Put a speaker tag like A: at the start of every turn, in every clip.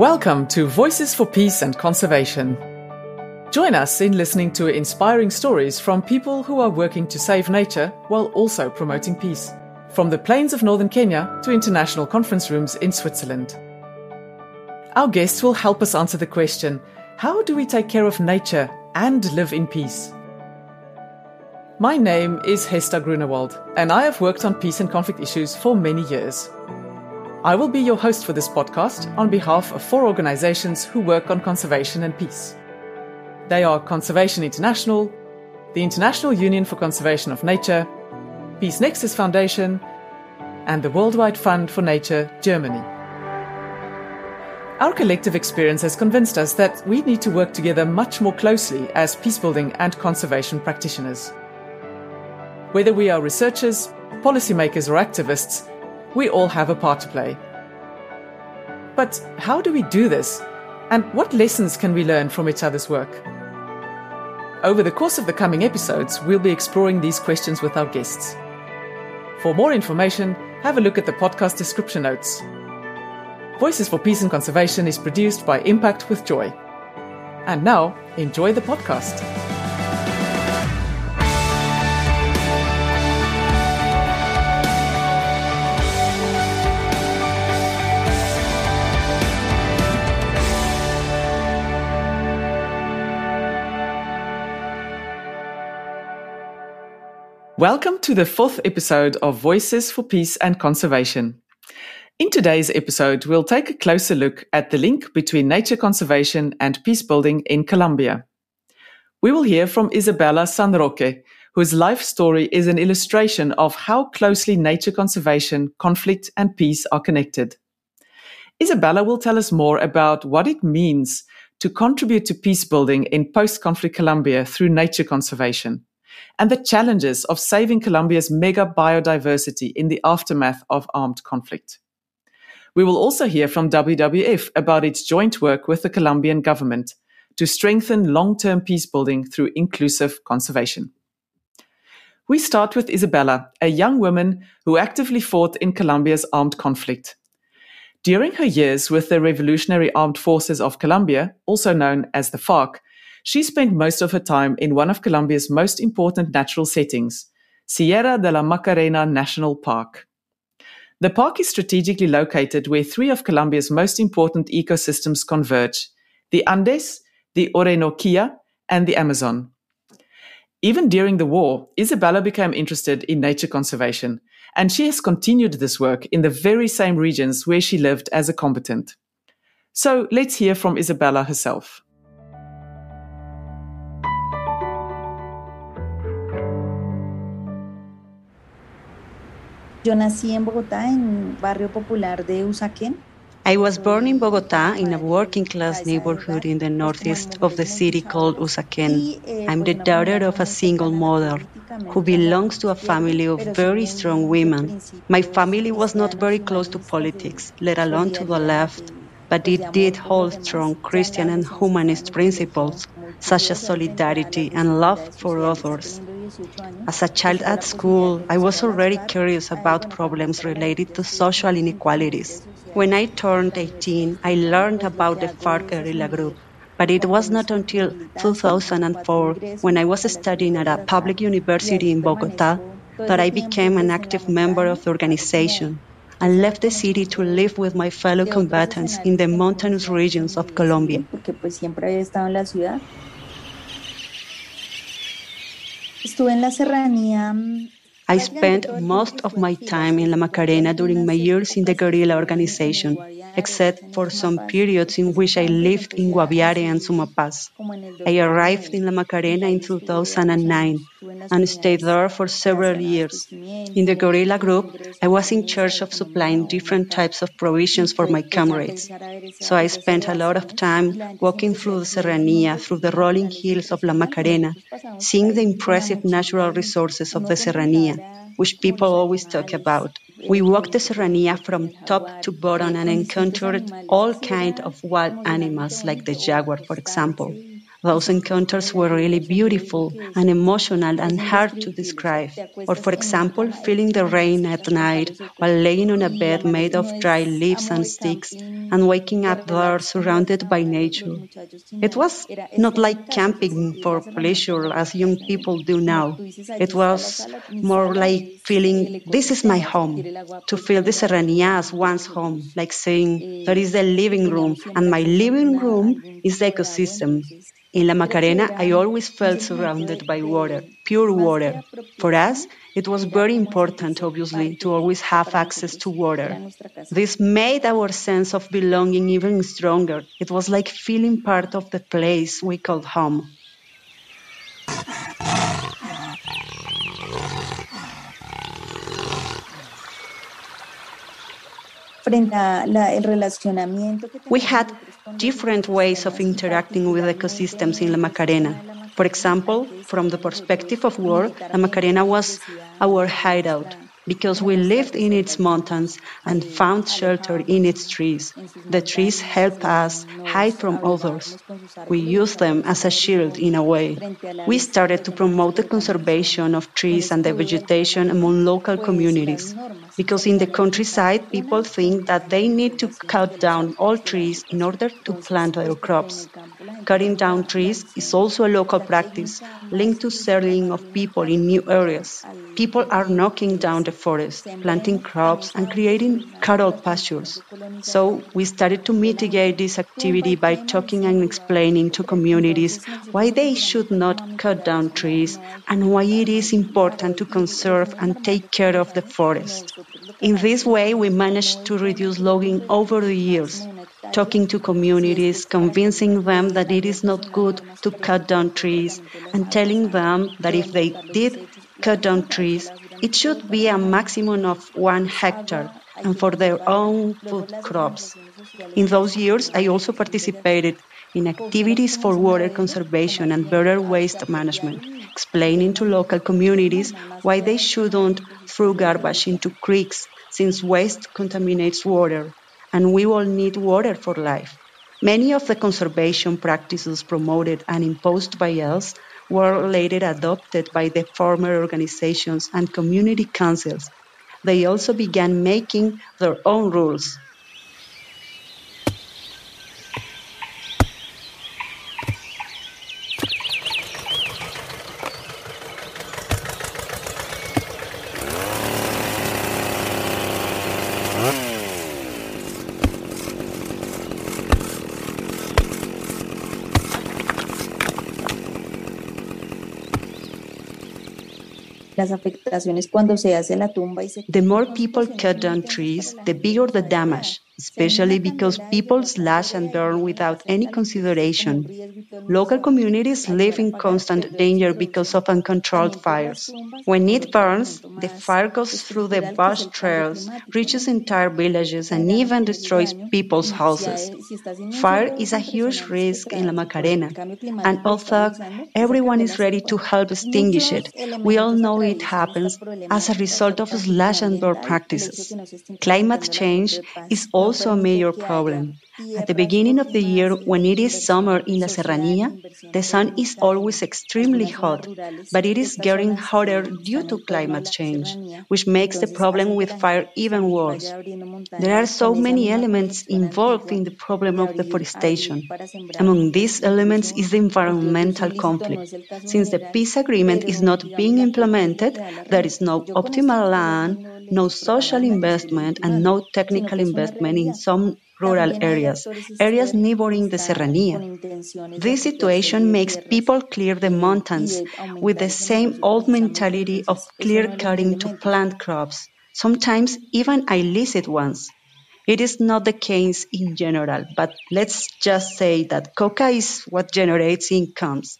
A: Welcome to Voices for Peace and Conservation. Join us in listening to inspiring stories from people who are working to save nature while also promoting peace. From the plains of northern Kenya to international conference rooms in Switzerland. Our guests will help us answer the question how do we take care of nature and live in peace? My name is Hester Grunewald, and I have worked on peace and conflict issues for many years. I will be your host for this podcast on behalf of four organizations who work on conservation and peace. They are Conservation International, the International Union for Conservation of Nature, Peace Nexus Foundation, and the Worldwide Fund for Nature, Germany. Our collective experience has convinced us that we need to work together much more closely as peacebuilding and conservation practitioners. Whether we are researchers, policymakers, or activists, we all have a part to play. But how do we do this? And what lessons can we learn from each other's work? Over the course of the coming episodes, we'll be exploring these questions with our guests. For more information, have a look at the podcast description notes. Voices for Peace and Conservation is produced by Impact with Joy. And now, enjoy the podcast. Welcome to the fourth episode of Voices for Peace and Conservation. In today's episode, we'll take a closer look at the link between nature conservation and peace building in Colombia. We will hear from Isabella Sanroque, whose life story is an illustration of how closely nature conservation, conflict, and peace are connected. Isabella will tell us more about what it means to contribute to peace building in post conflict Colombia through nature conservation and the challenges of saving Colombia's mega biodiversity in the aftermath of armed conflict. We will also hear from WWF about its joint work with the Colombian government to strengthen long term peace building through inclusive conservation. We start with Isabella, a young woman who actively fought in Colombia's armed conflict. During her years with the Revolutionary Armed Forces of Colombia, also known as the FARC, she spent most of her time in one of Colombia's most important natural settings, Sierra de la Macarena National Park. The park is strategically located where three of Colombia's most important ecosystems converge the Andes, the Orinoquia, and the Amazon. Even during the war, Isabella became interested in nature conservation, and she has continued this work in the very same regions where she lived as a combatant. So let's hear from Isabella herself.
B: Yo nací en Bogotá, en barrio popular de Usaquén.
C: I was born in Bogota in a working class neighborhood in the northeast of the city called Usaquén. I'm the daughter of a single mother who belongs to a family of very strong women. My family was not very close to politics, let alone to the left, but it did hold strong Christian and humanist principles such as solidarity and love for others. As a child at school, I was already curious about problems related to social inequalities. When I turned 18, I learned about the FARC guerrilla group. But it was not until 2004, when I was studying at a public university in Bogota, that I became an active member of the organization and left the city to live with my fellow combatants in the mountainous regions of Colombia.
B: Estuve en la serranía mm,
C: I spent most of my time in La Macarena during my years in the guerrilla organization, except for some periods in which I lived in Guaviare and Sumapaz. I arrived in La Macarena in 2009 and stayed there for several years. In the guerrilla group, I was in charge of supplying different types of provisions for my comrades. So I spent a lot of time walking through the Serranía, through the rolling hills of La Macarena, seeing the impressive natural resources of the Serranía which people always talk about. We walked the Serranía from top to bottom and encountered all kinds of wild animals like the jaguar, for example. Those encounters were really beautiful and emotional and hard to describe. Or, for example, feeling the rain at night while laying on a bed made of dry leaves and sticks and waking up there surrounded by nature. It was not like camping for pleasure as young people do now. It was more like feeling this is my home, to feel the Serranía as one's home, like saying there is the living room and my living room is the ecosystem. In La Macarena, I always felt surrounded by water, pure water. For us, it was very important, obviously, to always have access to water. This made our sense of belonging even stronger. It was like feeling part of the place we called home. We had different ways of interacting with ecosystems in La Macarena. For example, from the perspective of work, La Macarena was our hideout because we lived in its mountains and found shelter in its trees. The trees helped us hide from others. We used them as a shield in a way. We started to promote the conservation of trees and the vegetation among local communities because in the countryside people think that they need to cut down all trees in order to plant their crops. Cutting down trees is also a local practice linked to settling of people in new areas. People are knocking down the forest, planting crops, and creating cattle pastures. So we started to mitigate this activity by talking and explaining to communities why they should not cut down trees and why it is important to conserve and take care of the forest. In this way, we managed to reduce logging over the years talking to communities, convincing them that it is not good to cut down trees, and telling them that if they did cut down trees, it should be a maximum of one hectare and for their own food crops. In those years, I also participated in activities for water conservation and better waste management, explaining to local communities why they shouldn't throw garbage into creeks since waste contaminates water and we all need water for life. Many of the conservation practices promoted and imposed by us were later adopted by the former organizations and community councils. They also began making their own rules. The more people cut down trees, the bigger the damage, especially because people slash and burn without any consideration. Local communities live in constant danger because of uncontrolled fires. When it burns, the fire goes through the bush trails, reaches entire villages, and even destroys people's houses. Fire is a huge risk in La Macarena, and although everyone is ready to help extinguish it, we all know it happens as a result of slash and burn practices. Climate change is also also a major problem. At the beginning of the year, when it is summer in La Serranía, the sun is always extremely hot, but it is getting hotter due to climate change, which makes the problem with fire even worse. There are so many elements involved in the problem of deforestation. Among these elements is the environmental conflict. Since the peace agreement is not being implemented, there is no optimal land, no social investment, and no technical investment in some rural areas, areas neighboring the Serranía. This situation makes people clear the mountains with the same old mentality of clear cutting to plant crops, sometimes even illicit ones. It is not the case in general, but let's just say that coca is what generates incomes.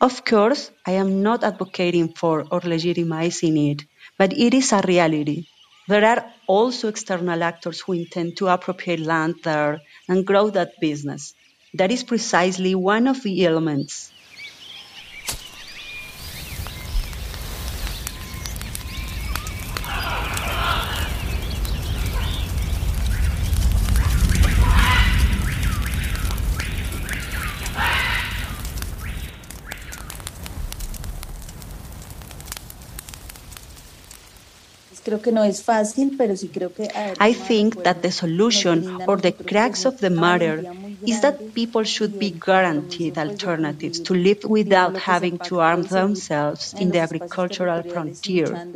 C: Of course, I am not advocating for or legitimizing it, but it is a reality. There are also external actors who intend to appropriate land there and grow that business. That is precisely one of the elements. I think that the solution or the crux of the matter is that people should be guaranteed alternatives to live without having to arm themselves in the agricultural frontier.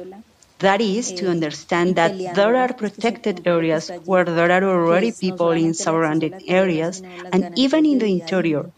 C: That is to understand that there are protected areas where there are already people in surrounding areas and even in the interior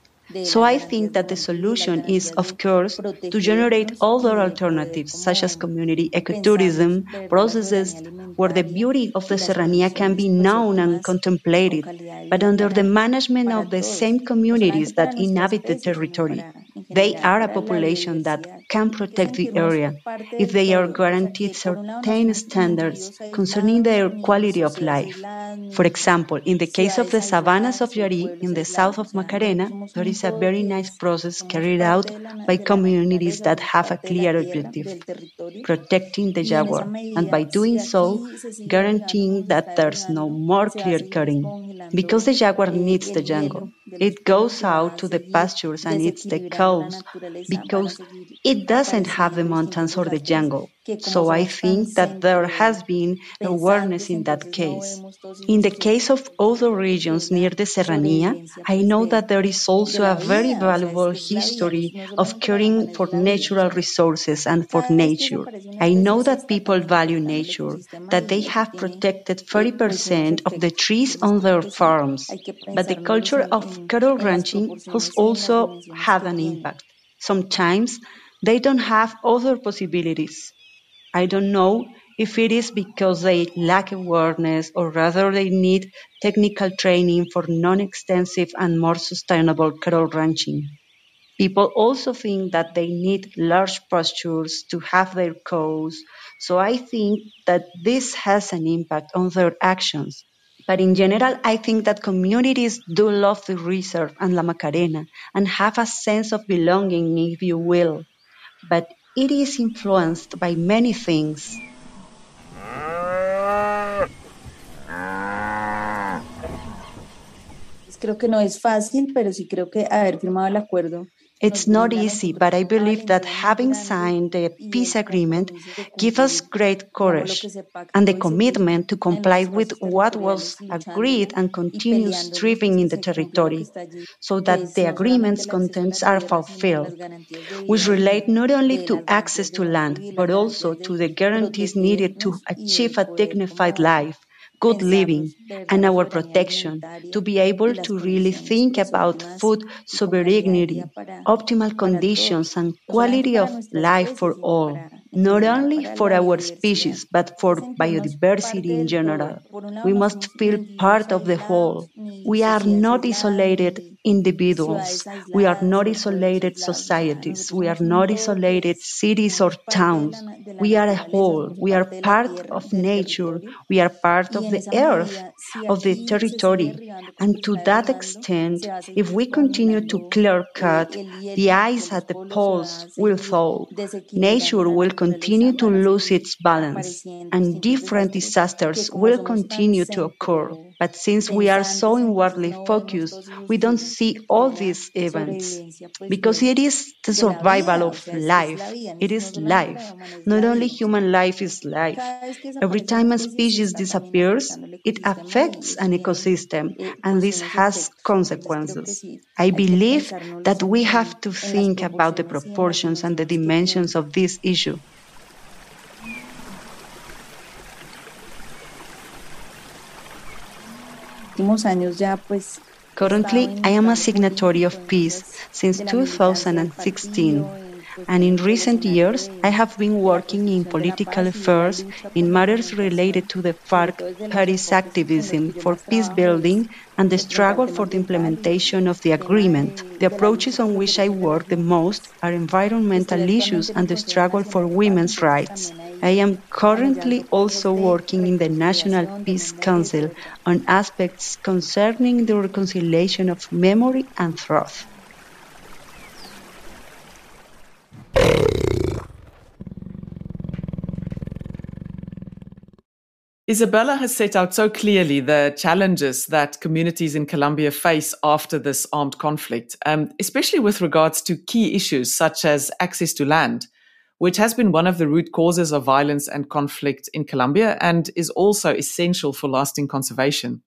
C: so I think that the solution is, of course, to generate other alternatives, such as community ecotourism processes where the beauty of the Serranía can be known and contemplated, but under the management of the same communities that inhabit the territory. They are a population that can protect the area if they are guaranteed certain standards concerning their quality of life. For example, in the case of the savannas of Yari in the south of Macarena, there is a very nice process carried out by communities that have a clear objective, protecting the jaguar, and by doing so, guaranteeing that there's no more clear cutting. Because the jaguar needs the jungle. It goes out to the pastures and eats the cows because it doesn't have the mountains or the jungle. So I think that there has been awareness in that case. In the case of other regions near the Serranía, I know that there is also a very valuable history of caring for natural resources and for nature. I know that people value nature, that they have protected 30% of the trees on their farms, but the culture of cattle ranching has also had an impact. Sometimes they don't have other possibilities. I don't know if it is because they lack awareness or rather they need technical training for non-extensive and more sustainable cattle ranching. People also think that they need large pastures to have their cows, so I think that this has an impact on their actions. But in general, I think that communities do love the reserve and La Macarena and have a sense of belonging, if you will. But it is influenced by many things.
B: Creo que no es fácil, pero sí creo que haber firmado el acuerdo
C: it's not easy, but I believe that having signed the peace agreement gives us great courage and the commitment to comply with what was agreed and continue striving in the territory so that the agreement's contents are fulfilled, which relate not only to access to land, but also to the guarantees needed to achieve a dignified life good living and our protection to be able to really think about food sovereignty, optimal conditions and quality of life for all, not only for our species, but for biodiversity in general. We must feel part of the whole. We are not isolated individuals. We are not isolated societies. We are not isolated cities or towns. We are a whole. We are part of nature. We are part of the earth, of the territory. And to that extent, if we continue to clear cut, the ice at the poles will thaw. Nature will continue to lose its balance, and different disasters will continue to occur. But since we are so inwardly focused, we don't see all these events because it is the survival of life. It is life. Not only human life is life. Every time a species disappears, it affects an ecosystem and this has consequences. I believe that we have to think about the proportions and the dimensions of this issue. Currently, I am a signatory of peace since 2016, and in recent years, I have been working in political affairs in matters related to the FARC party's activism for peace building and the struggle for the implementation of the agreement. The approaches on which I work the most are environmental issues and the struggle for women's rights. I am currently also working in the National Peace Council on aspects concerning the reconciliation of memory and truth.
A: Isabella has set out so clearly the challenges that communities in Colombia face after this armed conflict, um, especially with regards to key issues such as access to land. which has been one of the root causes of violence and conflict in Colombia and is also essential for lasting conservation.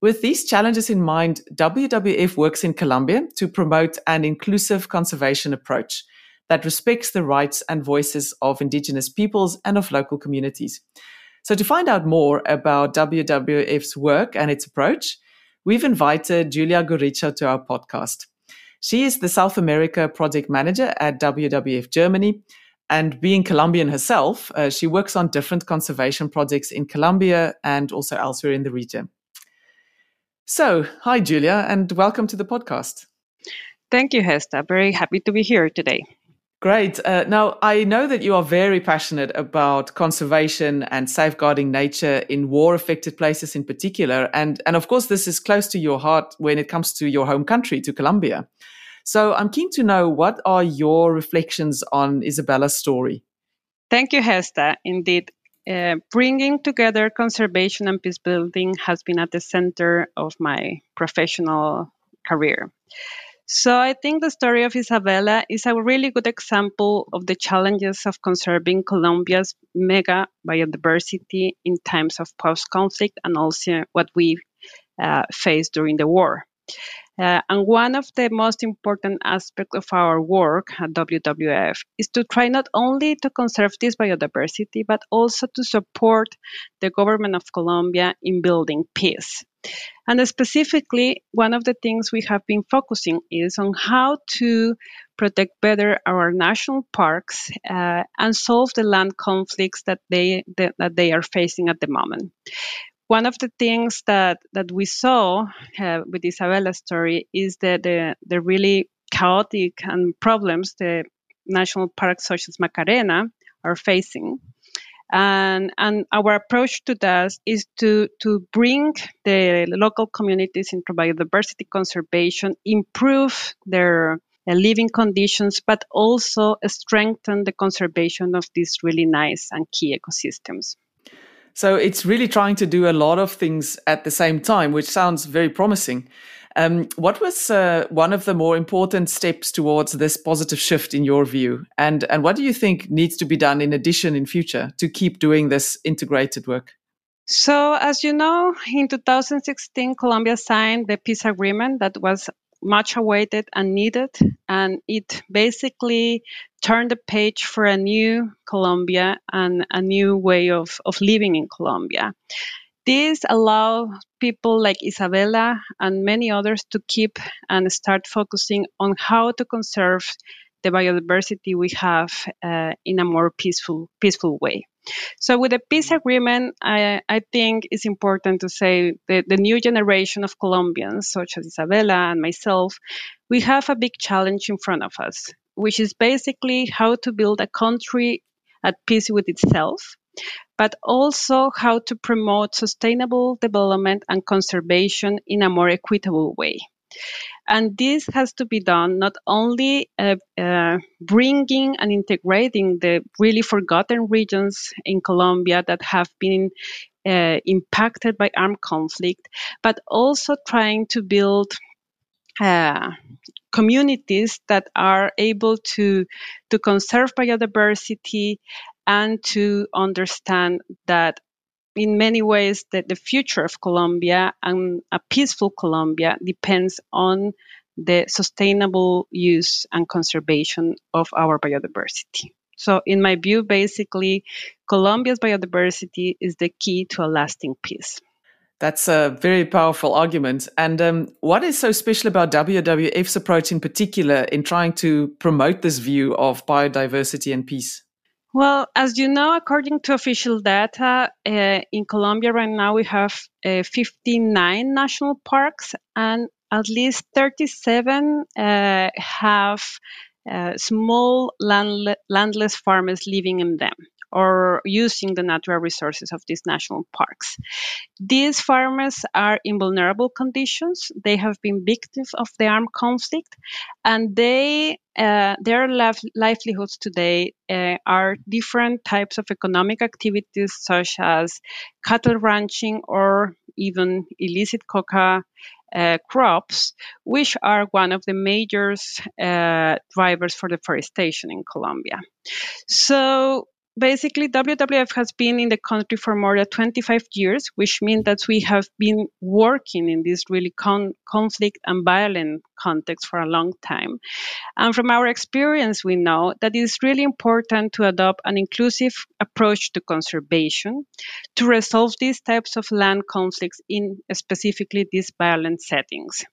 A: With these challenges in mind, WWF works in Colombia to promote an inclusive conservation approach that respects the rights and voices of indigenous peoples and of local communities. So, to find out more about WWF's work and its approach, we've invited Julia Gorricho to our podcast. She is the South America project manager at WWF Germany. And being Colombian herself, uh, she works on different conservation projects in Colombia and also elsewhere in the region. So, hi, Julia, and welcome to the podcast.
D: Thank you, Hesta. Very happy to be here today.
A: Great. Uh, now, I know that you are very passionate about conservation and safeguarding nature in war affected places in particular. And, and of course, this is close to your heart when it comes to your home country, to Colombia. So I'm keen to know what are your reflections on Isabella's story?
D: Thank you, Hesta. Indeed, uh, bringing together conservation and peace building has been at the center of my professional career. So I think the story of Isabella is a really good example of the challenges of conserving Colombia's mega biodiversity in times of post-conflict and also what we uh, faced during the war. Uh, and one of the most important aspects of our work at WWF is to try not only to conserve this biodiversity, but also to support the government of Colombia in building peace. And specifically, one of the things we have been focusing is on how to protect better our national parks uh, and solve the land conflicts that they that, that they are facing at the moment one of the things that that we saw uh, with Isabella's story is that the the really chaotic and problems the national parks such as Macarena are facing. And, and our approach to that is to, to bring the local communities into biodiversity conservation, improve their living conditions, but also strengthen the conservation of these really nice and key ecosystems.
A: So it's really trying to do a lot of things at the same time, which sounds very promising. Um, what was uh, one of the more important steps towards this positive shift in your view, and and what do you think needs to be done in addition in future to keep doing this integrated work?
D: So, as you know, in 2016, Colombia signed the peace agreement that was much awaited and needed. And it basically turned the page for a new Colombia and a new way of, of living in Colombia. This allowed people like Isabella and many others to keep and start focusing on how to conserve the biodiversity we have uh, in a more peaceful peaceful way. So with the peace agreement, I, I think it's important to say that the new generation of Colombians, such as Isabella and myself, we have a big challenge in front of us, which is basically how to build a country at peace with itself, but also how to promote sustainable development and conservation in a more equitable way. And this has to be done not only uh, uh, bringing and integrating the really forgotten regions in Colombia that have been uh, impacted by armed conflict, but also trying to build uh, communities that are able to to conserve biodiversity and to understand that in many ways that the future of Colombia and a peaceful Colombia depends on the sustainable use and conservation of our biodiversity. So, in my view, basically, Colombia's biodiversity is the key to a lasting peace.
A: That's a very powerful argument. And um, what is so special about WWF's approach in particular in trying to promote this view of biodiversity and peace?
D: Well, as you know, according to official data, uh, in Colombia right now we have uh, 59 national parks, and at least 37 uh, have uh, small land- landless farmers living in them or using the natural resources of these national parks. These farmers are in vulnerable conditions. They have been victims of the armed conflict, and they uh, their livelihoods today uh, are different types of economic activities, such as cattle ranching or even illicit coca uh, crops, which are one of the major uh, drivers for deforestation in Colombia. So basically WWF has been in the country for more than 25 years, which means that we have been working in this really con- conflict and violent context for a long time. And from our experience, we know that it is really important to adopt an inclusive approach to conservation to resolve these types of land conflicts in specifically these violent settings.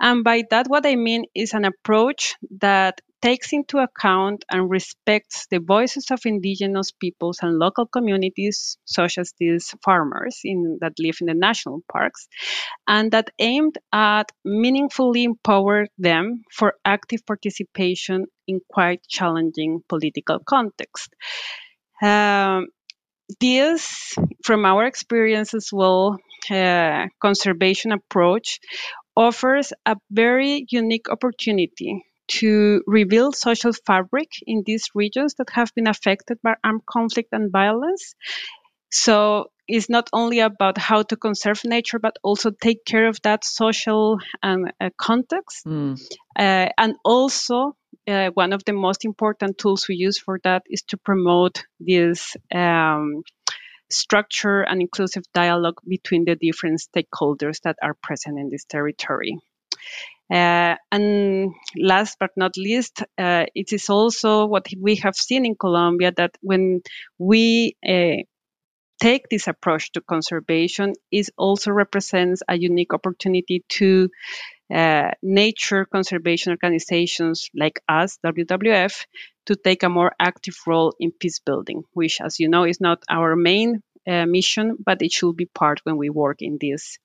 D: And by that, what I mean is an approach that takes into account and respects the voices of indigenous peoples and local communities, such as these farmers in, that live in the national parks, and that aimed at meaningfully empower them for active participation in quite challenging political context. Um, this, from our experience as well, uh, conservation approach offers a very unique opportunity to rebuild social fabric in these regions that have been affected by armed conflict and violence. So it's not only about how to conserve nature, but also take care of that social um, uh, context. Mm. Uh, and also, uh, one of the most important tools we use for that is to promote this um, structure and inclusive dialogue between the different stakeholders that are present in this territory. Uh, and last but not least, uh, it is also what we have seen in Colombia that when we uh, take this approach to conservation, it also represents a unique opportunity to uh, nature conservation organizations like us, WWF, to take a more active role in peace building, which, as you know, is not our main uh, mission, but it should be part when we work in this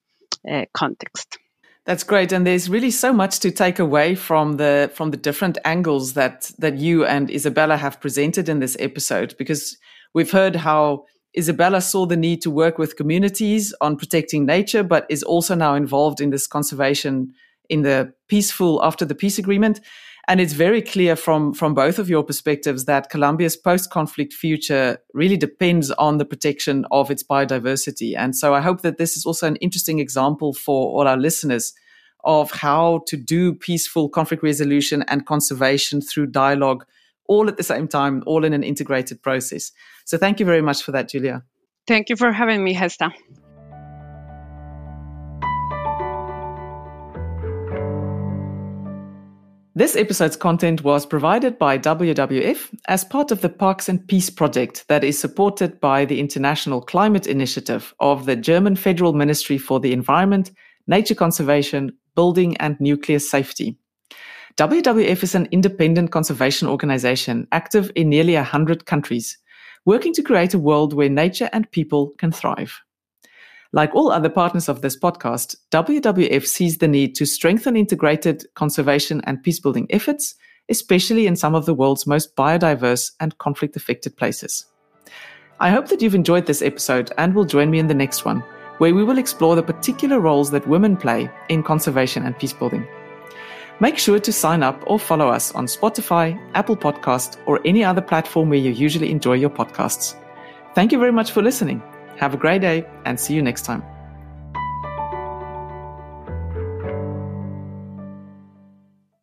D: uh, context.
A: That's great, and there's really so much to take away from the from the different angles that that you and Isabella have presented in this episode. Because we've heard how Isabella saw the need to work with communities on protecting nature, but is also now involved in this conservation in the peaceful after the peace agreement. And it's very clear from, from both of your perspectives that Colombia's post conflict future really depends on the protection of its biodiversity. And so I hope that this is also an interesting example for all our listeners of how to do peaceful conflict resolution and conservation through dialogue all at the same time, all in an integrated process. So thank you very much for that, Julia.
D: Thank you for having me, Hesta.
A: This episode's content was provided by WWF as part of the Parks and Peace project that is supported by the International Climate Initiative of the German Federal Ministry for the Environment, Nature Conservation, Building and Nuclear Safety. WWF is an independent conservation organization active in nearly 100 countries, working to create a world where nature and people can thrive. Like all other partners of this podcast, WWF sees the need to strengthen integrated conservation and peacebuilding efforts, especially in some of the world's most biodiverse and conflict affected places. I hope that you've enjoyed this episode and will join me in the next one, where we will explore the particular roles that women play in conservation and peacebuilding. Make sure to sign up or follow us on Spotify, Apple Podcast, or any other platform where you usually enjoy your podcasts. Thank you very much for listening. Have a great day and see you next time.